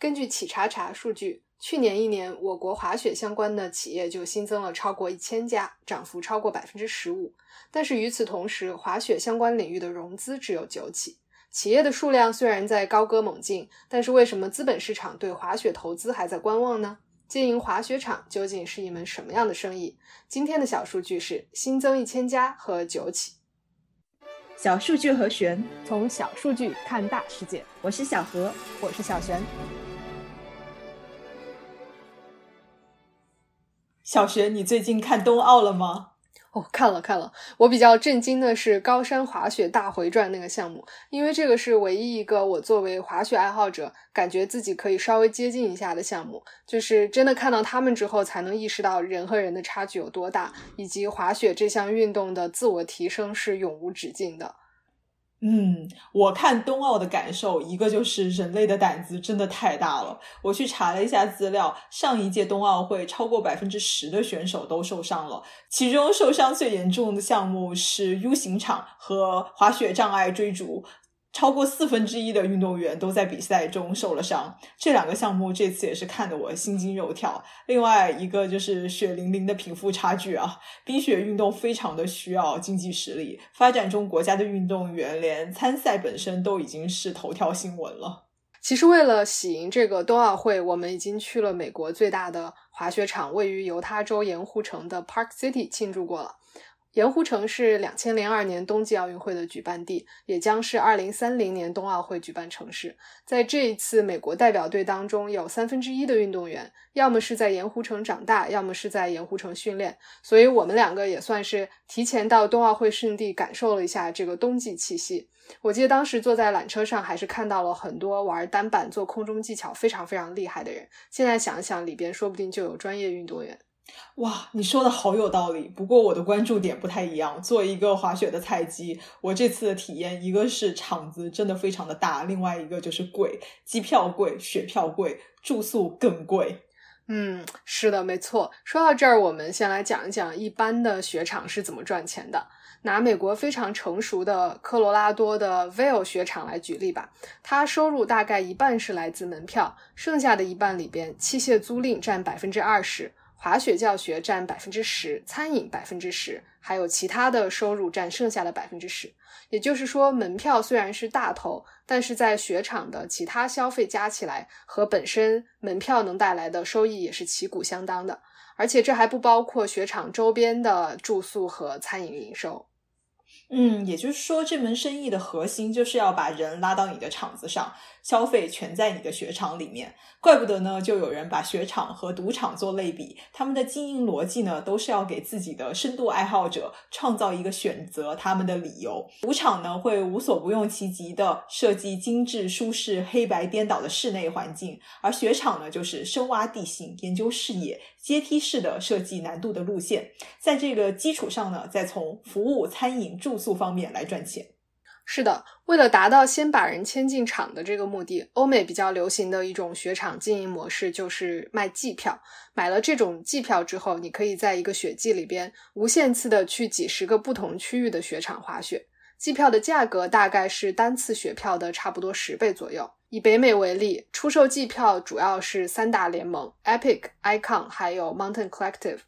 根据企查查数据，去年一年我国滑雪相关的企业就新增了超过一千家，涨幅超过百分之十五。但是与此同时，滑雪相关领域的融资只有九起。企业的数量虽然在高歌猛进，但是为什么资本市场对滑雪投资还在观望呢？经营滑雪场究竟是一门什么样的生意？今天的小数据是新增一千家和九起。小数据和玄，从小数据看大世界。我是小何，我是小璇。小璇，你最近看冬奥了吗？哦，看了看了。我比较震惊的是高山滑雪大回转那个项目，因为这个是唯一一个我作为滑雪爱好者感觉自己可以稍微接近一下的项目。就是真的看到他们之后，才能意识到人和人的差距有多大，以及滑雪这项运动的自我提升是永无止境的。嗯，我看冬奥的感受，一个就是人类的胆子真的太大了。我去查了一下资料，上一届冬奥会超过百分之十的选手都受伤了，其中受伤最严重的项目是 U 型场和滑雪障碍追逐。超过四分之一的运动员都在比赛中受了伤，这两个项目这次也是看得我心惊肉跳。另外一个就是血淋淋的贫富差距啊，冰雪运动非常的需要经济实力，发展中国家的运动员连参赛本身都已经是头条新闻了。其实为了喜迎这个冬奥会，我们已经去了美国最大的滑雪场，位于犹他州盐湖城的 Park City 庆祝过了。盐湖城是两千零二年冬季奥运会的举办地，也将是二零三零年冬奥会举办城市。在这一次美国代表队当中，有三分之一的运动员要么是在盐湖城长大，要么是在盐湖城训练。所以，我们两个也算是提前到冬奥会圣地感受了一下这个冬季气息。我记得当时坐在缆车上，还是看到了很多玩单板、做空中技巧非常非常厉害的人。现在想想，里边说不定就有专业运动员。哇，你说的好有道理。不过我的关注点不太一样。作为一个滑雪的菜鸡，我这次的体验，一个是场子真的非常的大，另外一个就是贵，机票贵，雪票贵，住宿更贵。嗯，是的，没错。说到这儿，我们先来讲一讲一般的雪场是怎么赚钱的。拿美国非常成熟的科罗拉多的 Vail 雪场来举例吧，它收入大概一半是来自门票，剩下的一半里边，器械租赁占百分之二十。滑雪教学占百分之十，餐饮百分之十，还有其他的收入占剩下的百分之十。也就是说，门票虽然是大头，但是在雪场的其他消费加起来，和本身门票能带来的收益也是旗鼓相当的。而且这还不包括雪场周边的住宿和餐饮营收。嗯，也就是说，这门生意的核心就是要把人拉到你的场子上，消费全在你的雪场里面。怪不得呢，就有人把雪场和赌场做类比，他们的经营逻辑呢，都是要给自己的深度爱好者创造一个选择他们的理由。赌场呢，会无所不用其极的设计精致、舒适、黑白颠倒的室内环境，而雪场呢，就是深挖地形、研究视野、阶梯式的设计难度的路线，在这个基础上呢，再从服务、餐饮、住宿方面来赚钱。是的，为了达到先把人牵进场的这个目的，欧美比较流行的一种雪场经营模式就是卖季票。买了这种季票之后，你可以在一个雪季里边无限次的去几十个不同区域的雪场滑雪。季票的价格大概是单次雪票的差不多十倍左右。以北美为例，出售季票主要是三大联盟：Epic、Icon 还有 Mountain Collective。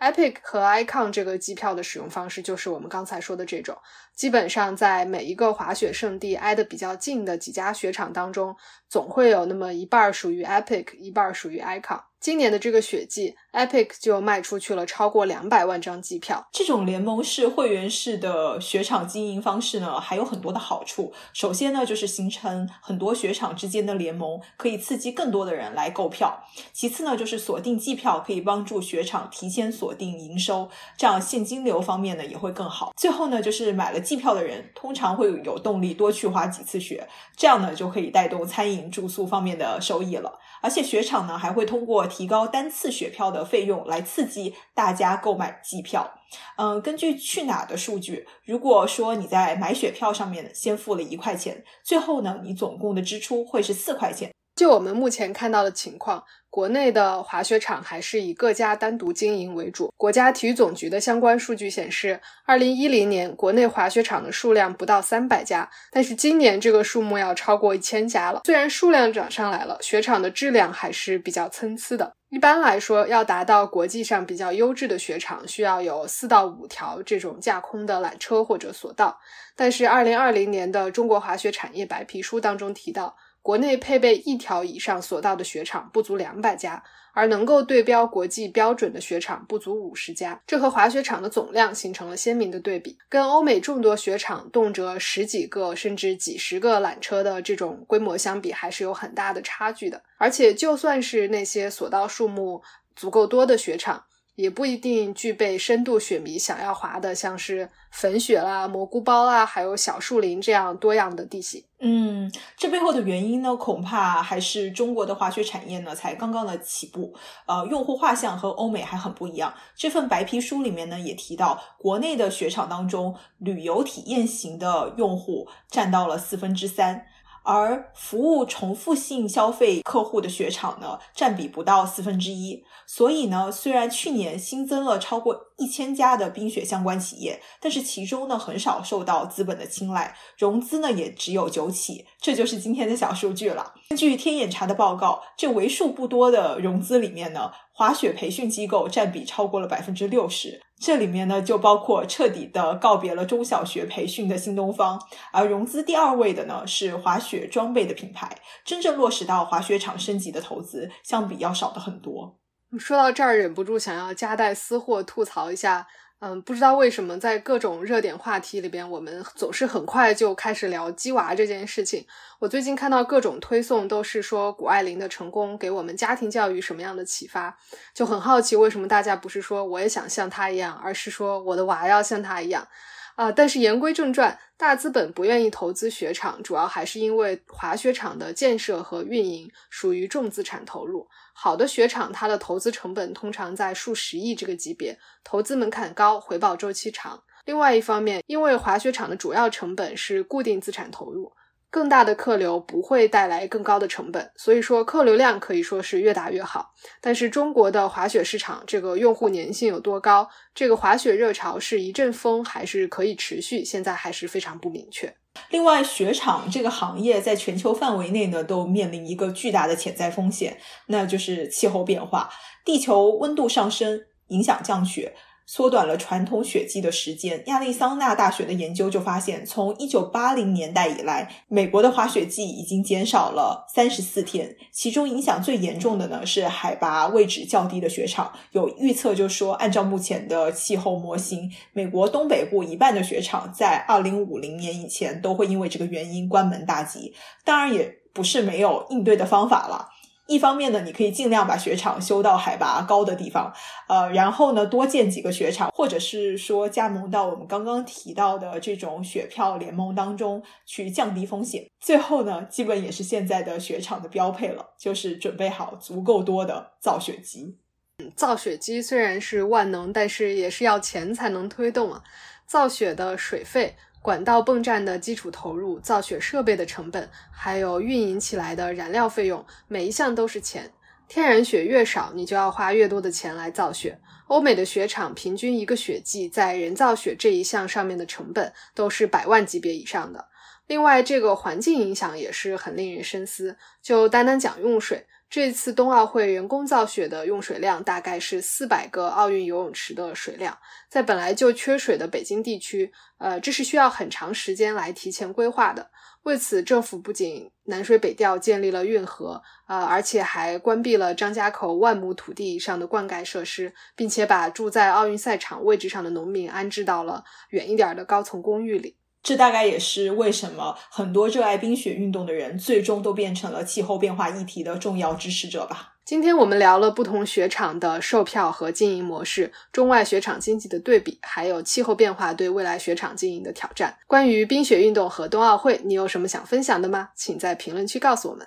Epic 和 Icon 这个机票的使用方式就是我们刚才说的这种，基本上在每一个滑雪胜地挨得比较近的几家雪场当中，总会有那么一半属于 Epic，一半属于 Icon。今年的这个雪季，Epic 就卖出去了超过两百万张机票。这种联盟式、会员式的雪场经营方式呢，还有很多的好处。首先呢，就是形成很多雪场之间的联盟，可以刺激更多的人来购票。其次呢，就是锁定季票可以帮助雪场提前锁定营收，这样现金流方面呢也会更好。最后呢，就是买了季票的人通常会有动力多去滑几次雪，这样呢就可以带动餐饮、住宿方面的收益了。而且雪场呢还会通过提高单次雪票的费用来刺激大家购买季票。嗯，根据去哪的数据，如果说你在买雪票上面先付了一块钱，最后呢你总共的支出会是四块钱。就我们目前看到的情况，国内的滑雪场还是以各家单独经营为主。国家体育总局的相关数据显示，二零一零年国内滑雪场的数量不到三百家，但是今年这个数目要超过一千家了。虽然数量涨上来了，雪场的质量还是比较参差的。一般来说，要达到国际上比较优质的雪场，需要有四到五条这种架空的缆车或者索道。但是二零二零年的中国滑雪产业白皮书当中提到。国内配备一条以上索道的雪场不足两百家，而能够对标国际标准的雪场不足五十家，这和滑雪场的总量形成了鲜明的对比。跟欧美众多雪场动辄十几个甚至几十个缆车的这种规模相比，还是有很大的差距的。而且，就算是那些索道数目足够多的雪场，也不一定具备深度雪迷想要滑的，像是粉雪啦、蘑菇包啊，还有小树林这样多样的地形。嗯，这背后的原因呢，恐怕还是中国的滑雪产业呢才刚刚的起步，呃，用户画像和欧美还很不一样。这份白皮书里面呢也提到，国内的雪场当中，旅游体验型的用户占到了四分之三。而服务重复性消费客户的雪场呢，占比不到四分之一。所以呢，虽然去年新增了超过一千家的冰雪相关企业，但是其中呢，很少受到资本的青睐，融资呢也只有九起。这就是今天的小数据了。根据天眼查的报告，这为数不多的融资里面呢，滑雪培训机构占比超过了百分之六十。这里面呢，就包括彻底的告别了中小学培训的新东方，而融资第二位的呢是滑雪装备的品牌，真正落实到滑雪场升级的投资，相比要少的很多。说到这儿，忍不住想要夹带私货吐槽一下。嗯，不知道为什么在各种热点话题里边，我们总是很快就开始聊鸡娃这件事情。我最近看到各种推送，都是说谷爱凌的成功给我们家庭教育什么样的启发，就很好奇为什么大家不是说我也想像她一样，而是说我的娃要像她一样。啊，但是言归正传，大资本不愿意投资雪场，主要还是因为滑雪场的建设和运营属于重资产投入。好的雪场，它的投资成本通常在数十亿这个级别，投资门槛高，回报周期长。另外一方面，因为滑雪场的主要成本是固定资产投入。更大的客流不会带来更高的成本，所以说客流量可以说是越大越好。但是中国的滑雪市场这个用户粘性有多高，这个滑雪热潮是一阵风还是可以持续，现在还是非常不明确。另外，雪场这个行业在全球范围内呢，都面临一个巨大的潜在风险，那就是气候变化，地球温度上升影响降雪。缩短了传统雪季的时间。亚利桑那大学的研究就发现，从一九八零年代以来，美国的滑雪季已经减少了三十四天。其中影响最严重的呢是海拔位置较低的雪场。有预测就说，按照目前的气候模型，美国东北部一半的雪场在二零五零年以前都会因为这个原因关门大吉。当然，也不是没有应对的方法了。一方面呢，你可以尽量把雪场修到海拔高的地方，呃，然后呢，多建几个雪场，或者是说加盟到我们刚刚提到的这种雪票联盟当中去降低风险。最后呢，基本也是现在的雪场的标配了，就是准备好足够多的造雪机。嗯造雪机虽然是万能，但是也是要钱才能推动啊。造雪的水费。管道泵站的基础投入、造雪设备的成本，还有运营起来的燃料费用，每一项都是钱。天然雪越少，你就要花越多的钱来造雪。欧美的雪场平均一个雪季在人造雪这一项上面的成本都是百万级别以上的。另外，这个环境影响也是很令人深思。就单单讲用水。这次冬奥会人工造雪的用水量大概是四百个奥运游泳池的水量，在本来就缺水的北京地区，呃，这是需要很长时间来提前规划的。为此，政府不仅南水北调建立了运河，呃，而且还关闭了张家口万亩土地以上的灌溉设施，并且把住在奥运赛场位置上的农民安置到了远一点的高层公寓里。这大概也是为什么很多热爱冰雪运动的人最终都变成了气候变化议题的重要支持者吧。今天我们聊了不同雪场的售票和经营模式，中外雪场经济的对比，还有气候变化对未来雪场经营的挑战。关于冰雪运动和冬奥会，你有什么想分享的吗？请在评论区告诉我们。